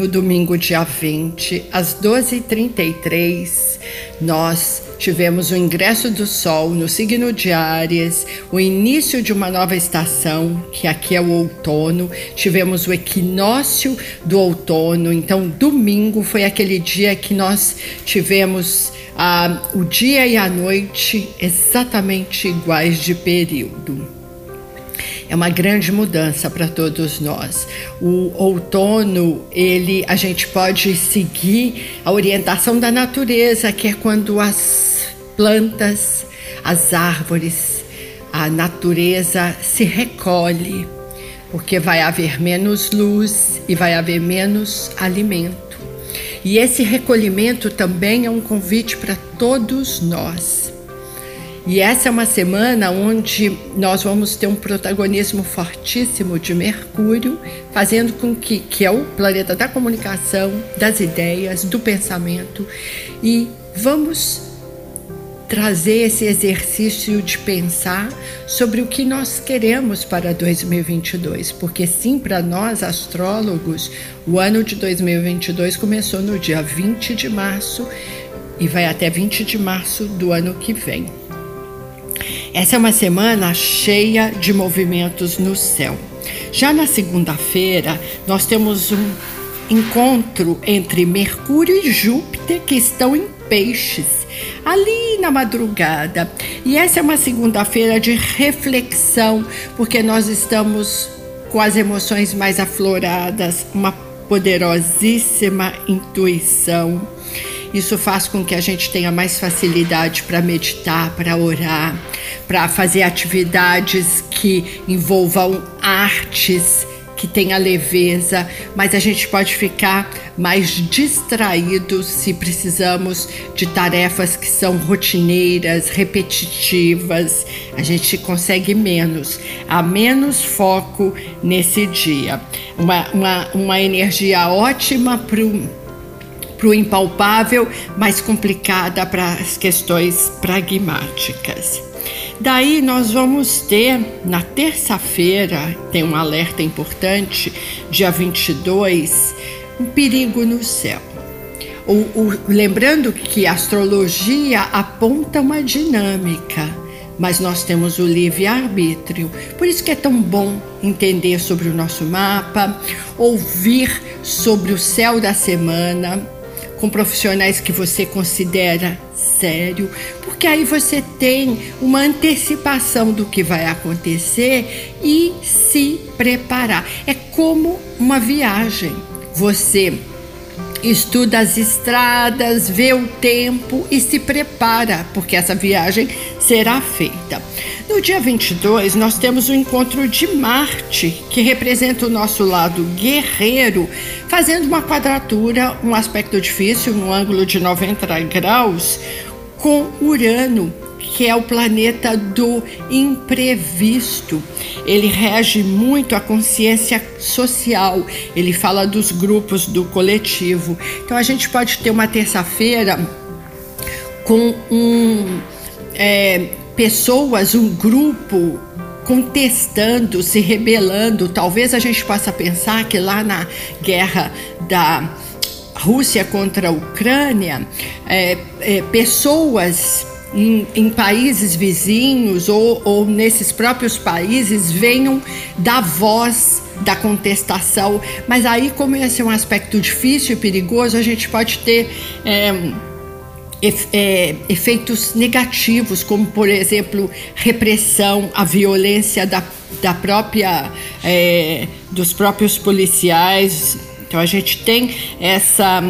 No domingo, dia 20, às 12h33, nós tivemos o ingresso do Sol no signo de Áries, o início de uma nova estação, que aqui é o outono, tivemos o equinócio do outono, então domingo foi aquele dia que nós tivemos ah, o dia e a noite exatamente iguais de período. É uma grande mudança para todos nós. O outono, ele, a gente pode seguir a orientação da natureza, que é quando as plantas, as árvores, a natureza se recolhe, porque vai haver menos luz e vai haver menos alimento. E esse recolhimento também é um convite para todos nós e essa é uma semana onde nós vamos ter um protagonismo fortíssimo de Mercúrio, fazendo com que, que é o planeta da comunicação, das ideias, do pensamento, e vamos trazer esse exercício de pensar sobre o que nós queremos para 2022, porque sim, para nós astrólogos, o ano de 2022 começou no dia 20 de março e vai até 20 de março do ano que vem. Essa é uma semana cheia de movimentos no céu. Já na segunda-feira, nós temos um encontro entre Mercúrio e Júpiter que estão em Peixes, ali na madrugada. E essa é uma segunda-feira de reflexão, porque nós estamos com as emoções mais afloradas, uma poderosíssima intuição isso faz com que a gente tenha mais facilidade para meditar, para orar, para fazer atividades que envolvam artes, que tenha leveza, mas a gente pode ficar mais distraído se precisamos de tarefas que são rotineiras, repetitivas. A gente consegue menos, há menos foco nesse dia. Uma, uma, uma energia ótima para o para o impalpável, mais complicada para as questões pragmáticas. Daí nós vamos ter na terça-feira, tem um alerta importante, dia 22, um perigo no céu. O, o, lembrando que a astrologia aponta uma dinâmica, mas nós temos o livre-arbítrio. Por isso que é tão bom entender sobre o nosso mapa, ouvir sobre o céu da semana com profissionais que você considera sério, porque aí você tem uma antecipação do que vai acontecer e se preparar. É como uma viagem. Você estuda as estradas, vê o tempo e se prepara, porque essa viagem será feita. No dia 22, nós temos o encontro de Marte, que representa o nosso lado guerreiro, fazendo uma quadratura, um aspecto difícil, um ângulo de 90 graus, com Urano, que é o planeta do imprevisto. Ele rege muito a consciência social, ele fala dos grupos, do coletivo. Então a gente pode ter uma terça-feira com um. É, pessoas, um grupo contestando, se rebelando. Talvez a gente possa pensar que lá na guerra da Rússia contra a Ucrânia, é, é, pessoas em, em, países vizinhos ou, ou nesses próprios países venham dar voz da contestação. Mas aí, como esse é um aspecto difícil e perigoso, a gente pode ter. É, é, efeitos negativos, como por exemplo repressão, a violência da, da própria é, dos próprios policiais. Então a gente tem essa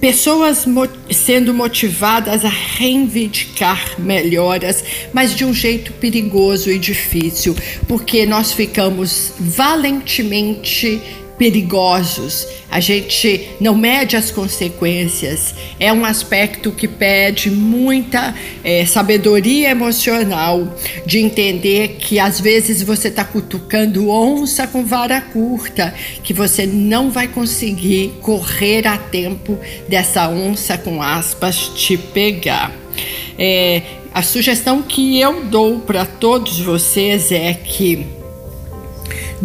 pessoas mo sendo motivadas a reivindicar melhoras, mas de um jeito perigoso e difícil, porque nós ficamos valentemente perigosos, a gente não mede as consequências. É um aspecto que pede muita é, sabedoria emocional, de entender que às vezes você está cutucando onça com vara curta, que você não vai conseguir correr a tempo dessa onça com aspas te pegar. É, a sugestão que eu dou para todos vocês é que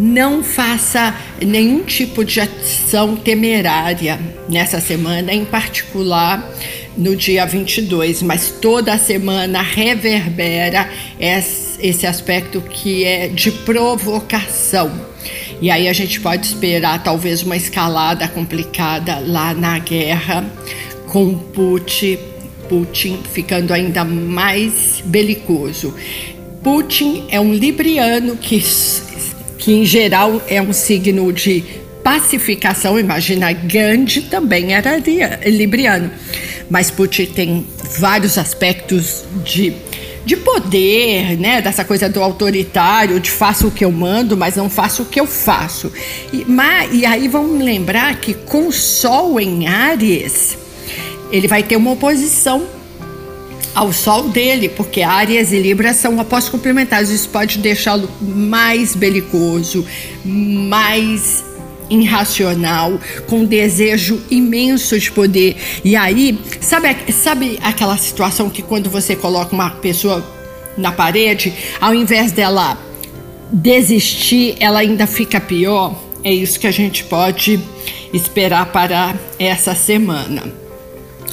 não faça nenhum tipo de ação temerária nessa semana, em particular no dia 22, mas toda a semana reverbera esse aspecto que é de provocação. E aí a gente pode esperar talvez uma escalada complicada lá na guerra com Putin, Putin ficando ainda mais belicoso. Putin é um libriano que que em geral é um signo de pacificação. Imagina, Gandhi também era libriano. Mas Putin tem vários aspectos de, de poder, né? Dessa coisa do autoritário, de faço o que eu mando, mas não faço o que eu faço. E, mas, e aí vamos lembrar que com o Sol em Áries, ele vai ter uma oposição ao sol dele, porque Áries e Libra são opostos complementares. Isso pode deixá-lo mais belicoso, mais irracional, com desejo imenso de poder. E aí, sabe, sabe aquela situação que quando você coloca uma pessoa na parede, ao invés dela desistir, ela ainda fica pior? É isso que a gente pode esperar para essa semana.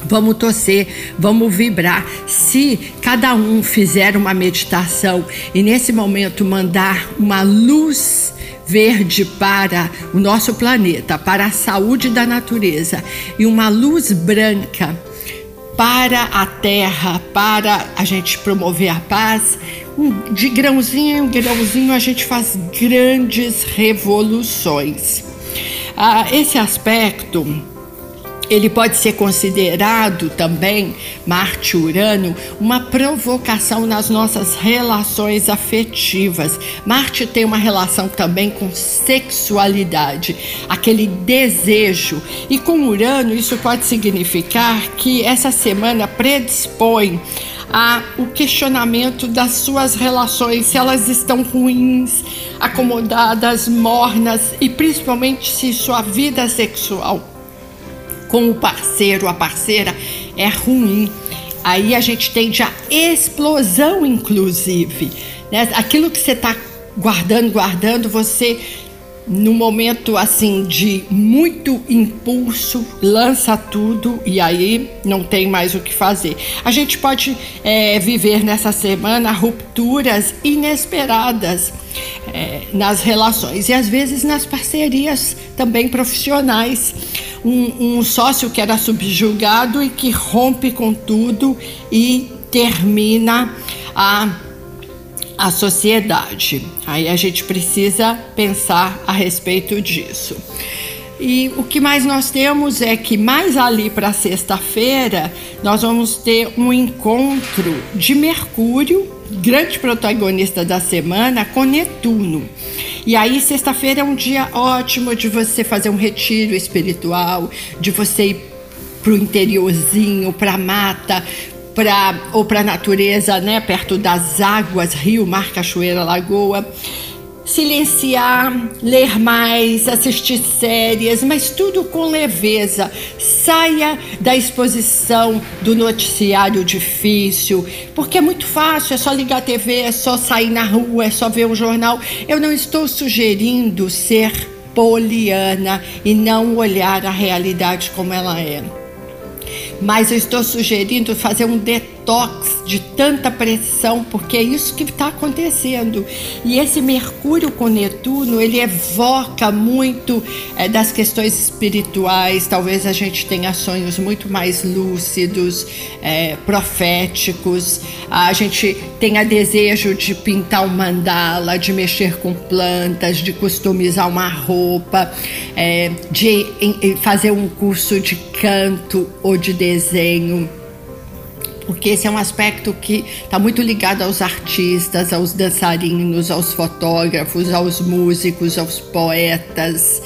Vamos torcer, vamos vibrar. Se cada um fizer uma meditação e nesse momento mandar uma luz verde para o nosso planeta, para a saúde da natureza e uma luz branca para a terra, para a gente promover a paz, de grãozinho em grãozinho a gente faz grandes revoluções. Ah, esse aspecto ele pode ser considerado também, Marte Urano, uma provocação nas nossas relações afetivas. Marte tem uma relação também com sexualidade, aquele desejo. E com Urano, isso pode significar que essa semana predispõe a o questionamento das suas relações, se elas estão ruins, acomodadas, mornas e principalmente se sua vida sexual com o parceiro, a parceira, é ruim. Aí a gente tende a explosão, inclusive. Né? Aquilo que você está guardando, guardando, você no momento assim de muito impulso, lança tudo e aí não tem mais o que fazer. A gente pode é, viver nessa semana rupturas inesperadas é, nas relações e às vezes nas parcerias também profissionais. Um, um sócio que era subjugado e que rompe com tudo e termina a a sociedade. Aí a gente precisa pensar a respeito disso. E o que mais nós temos é que mais ali para sexta-feira nós vamos ter um encontro de Mercúrio, grande protagonista da semana, com Netuno. E aí sexta-feira é um dia ótimo de você fazer um retiro espiritual, de você ir para o interiorzinho, para a mata, pra, ou para a natureza, né, perto das águas, rio, mar, cachoeira, lagoa. Silenciar, ler mais, assistir séries, mas tudo com leveza. Saia da exposição do noticiário difícil, porque é muito fácil, é só ligar a TV, é só sair na rua, é só ver um jornal. Eu não estou sugerindo ser poliana e não olhar a realidade como ela é mas eu estou sugerindo fazer um detox de tanta pressão, porque é isso que está acontecendo. E esse Mercúrio com Netuno, ele evoca muito é, das questões espirituais. Talvez a gente tenha sonhos muito mais lúcidos, é, proféticos. A gente tenha desejo de pintar um mandala, de mexer com plantas, de customizar uma roupa, é, de fazer um curso de canto ou de desenho porque esse é um aspecto que está muito ligado aos artistas, aos dançarinos, aos fotógrafos, aos músicos, aos poetas,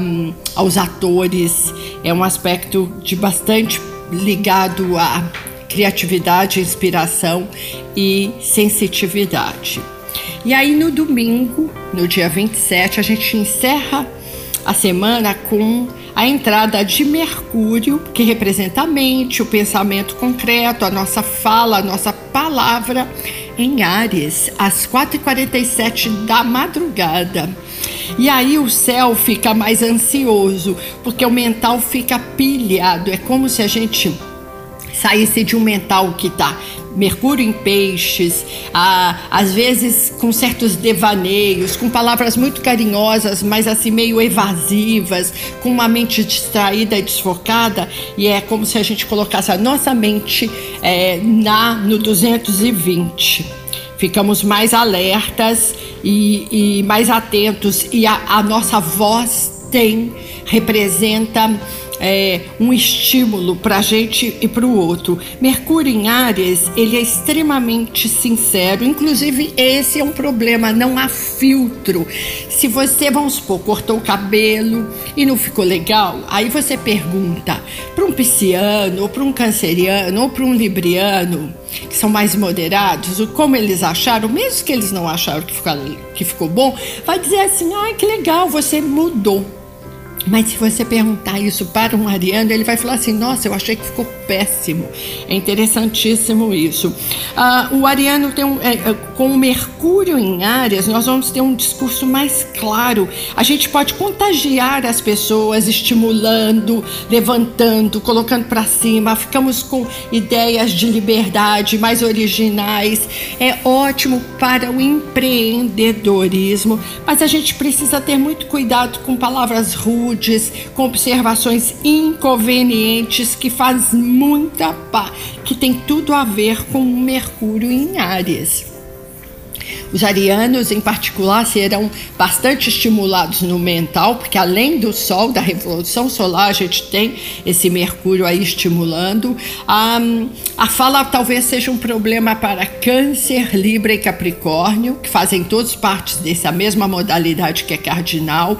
um, aos atores. É um aspecto de bastante ligado à criatividade, inspiração e sensitividade. E aí no domingo, no dia 27, a gente encerra a semana com a entrada de Mercúrio, que representa a mente, o pensamento concreto, a nossa fala, a nossa palavra, em Ares, às 4h47 da madrugada. E aí o céu fica mais ansioso, porque o mental fica pilhado. É como se a gente saísse de um mental que está Mercúrio em peixes, às vezes com certos devaneios, com palavras muito carinhosas, mas assim meio evasivas, com uma mente distraída e desfocada, e é como se a gente colocasse a nossa mente é, na no 220 ficamos mais alertas e, e mais atentos e a, a nossa voz tem representa é, um estímulo para a gente e para o outro. Mercúrio em Áries, ele é extremamente sincero, inclusive esse é um problema, não há filtro. Se você, vamos supor, cortou o cabelo e não ficou legal, aí você pergunta para um pisciano, ou para um canceriano, ou para um libriano, que são mais moderados, como eles acharam, mesmo que eles não acharam que ficou, que ficou bom, vai dizer assim: ai, que legal, você mudou. Mas se você perguntar isso para um ariano, ele vai falar assim: Nossa, eu achei que ficou péssimo. É interessantíssimo isso. Ah, o ariano tem um, é, é, com o Mercúrio em áreas, nós vamos ter um discurso mais claro. A gente pode contagiar as pessoas, estimulando, levantando, colocando para cima. Ficamos com ideias de liberdade mais originais. É ótimo para o empreendedorismo, mas a gente precisa ter muito cuidado com palavras rudes com observações inconvenientes que faz muita pá, que tem tudo a ver com Mercúrio em Áries. Os arianos, em particular, serão bastante estimulados no mental, porque além do Sol, da Revolução Solar, a gente tem esse Mercúrio aí estimulando. A, a fala talvez seja um problema para Câncer, Libra e Capricórnio, que fazem todos partes dessa mesma modalidade que é cardinal.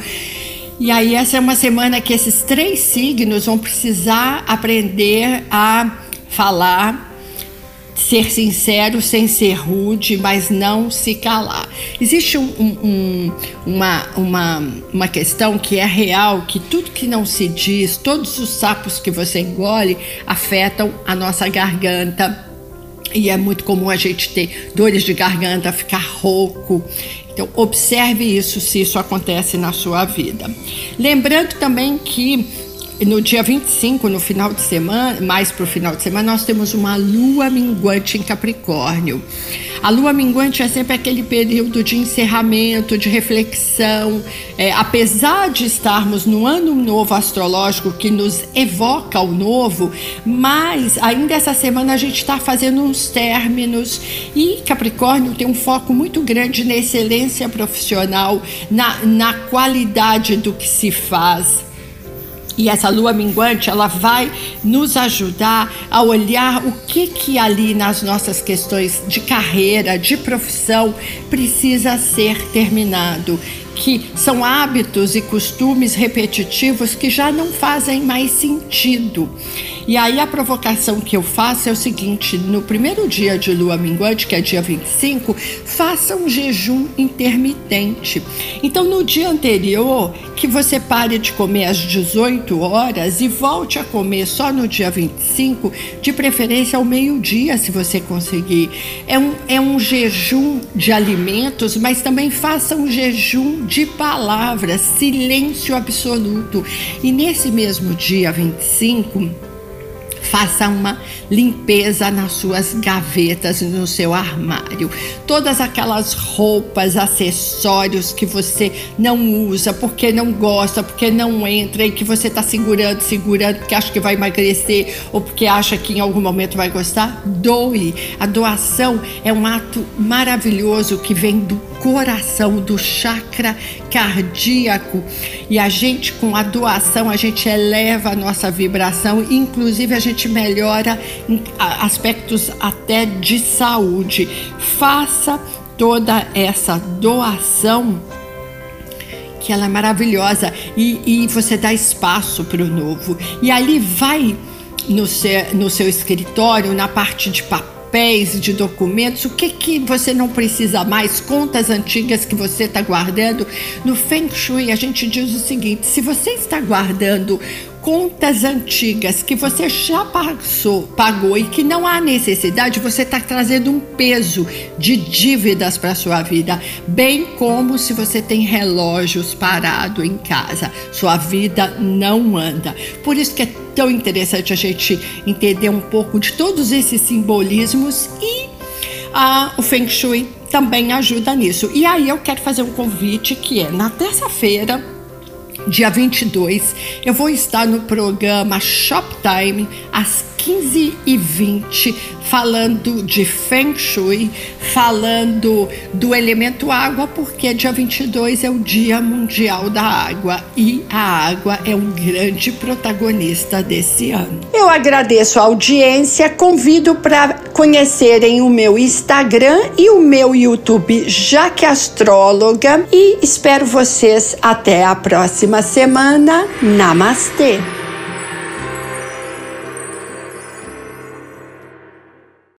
E aí, essa é uma semana que esses três signos vão precisar aprender a falar, ser sincero sem ser rude, mas não se calar. Existe um, um, uma, uma, uma questão que é real, que tudo que não se diz, todos os sapos que você engole afetam a nossa garganta. E é muito comum a gente ter dores de garganta, ficar rouco. Então, observe isso se isso acontece na sua vida. Lembrando também que no dia 25, no final de semana, mais para o final de semana, nós temos uma lua minguante em Capricórnio. A lua minguante é sempre aquele período de encerramento, de reflexão. É, apesar de estarmos no ano novo astrológico que nos evoca o novo, mas ainda essa semana a gente está fazendo uns términos e Capricórnio tem um foco muito grande na excelência profissional, na, na qualidade do que se faz. E essa lua minguante, ela vai nos ajudar a olhar o que que ali nas nossas questões de carreira, de profissão precisa ser terminado que são hábitos e costumes repetitivos que já não fazem mais sentido. E aí a provocação que eu faço é o seguinte: no primeiro dia de lua minguante, que é dia 25, faça um jejum intermitente. Então, no dia anterior, que você pare de comer às 18 horas e volte a comer só no dia 25, de preferência ao meio-dia, se você conseguir. É um, é um jejum de alimentos, mas também faça um jejum de palavras, silêncio absoluto. E nesse mesmo dia 25, faça uma limpeza nas suas gavetas no seu armário. Todas aquelas roupas, acessórios que você não usa porque não gosta, porque não entra e que você está segurando, segurando porque acha que vai emagrecer ou porque acha que em algum momento vai gostar, doe. A doação é um ato maravilhoso que vem do coração, do chakra cardíaco. E a gente, com a doação, a gente eleva a nossa vibração, inclusive a gente melhora aspectos até de saúde. Faça toda essa doação que ela é maravilhosa e, e você dá espaço para o novo. E ali vai no seu, no seu escritório, na parte de papéis, de documentos, o que, que você não precisa mais, contas antigas que você está guardando. No Feng Shui, a gente diz o seguinte: se você está guardando contas antigas que você já passou, pagou e que não há necessidade, você está trazendo um peso de dívidas para sua vida, bem como se você tem relógios parado em casa, sua vida não anda. Por isso que é tão interessante a gente entender um pouco de todos esses simbolismos e ah, o Feng Shui também ajuda nisso. E aí eu quero fazer um convite que é na terça-feira dia 22, eu vou estar no programa Shoptime às 15h20, falando de Feng Shui, falando do elemento água, porque dia 22 é o Dia Mundial da Água e a água é um grande protagonista desse ano. Eu agradeço a audiência, convido para conhecerem o meu Instagram e o meu YouTube Jaque Astróloga e espero vocês até a próxima semana. Namastê!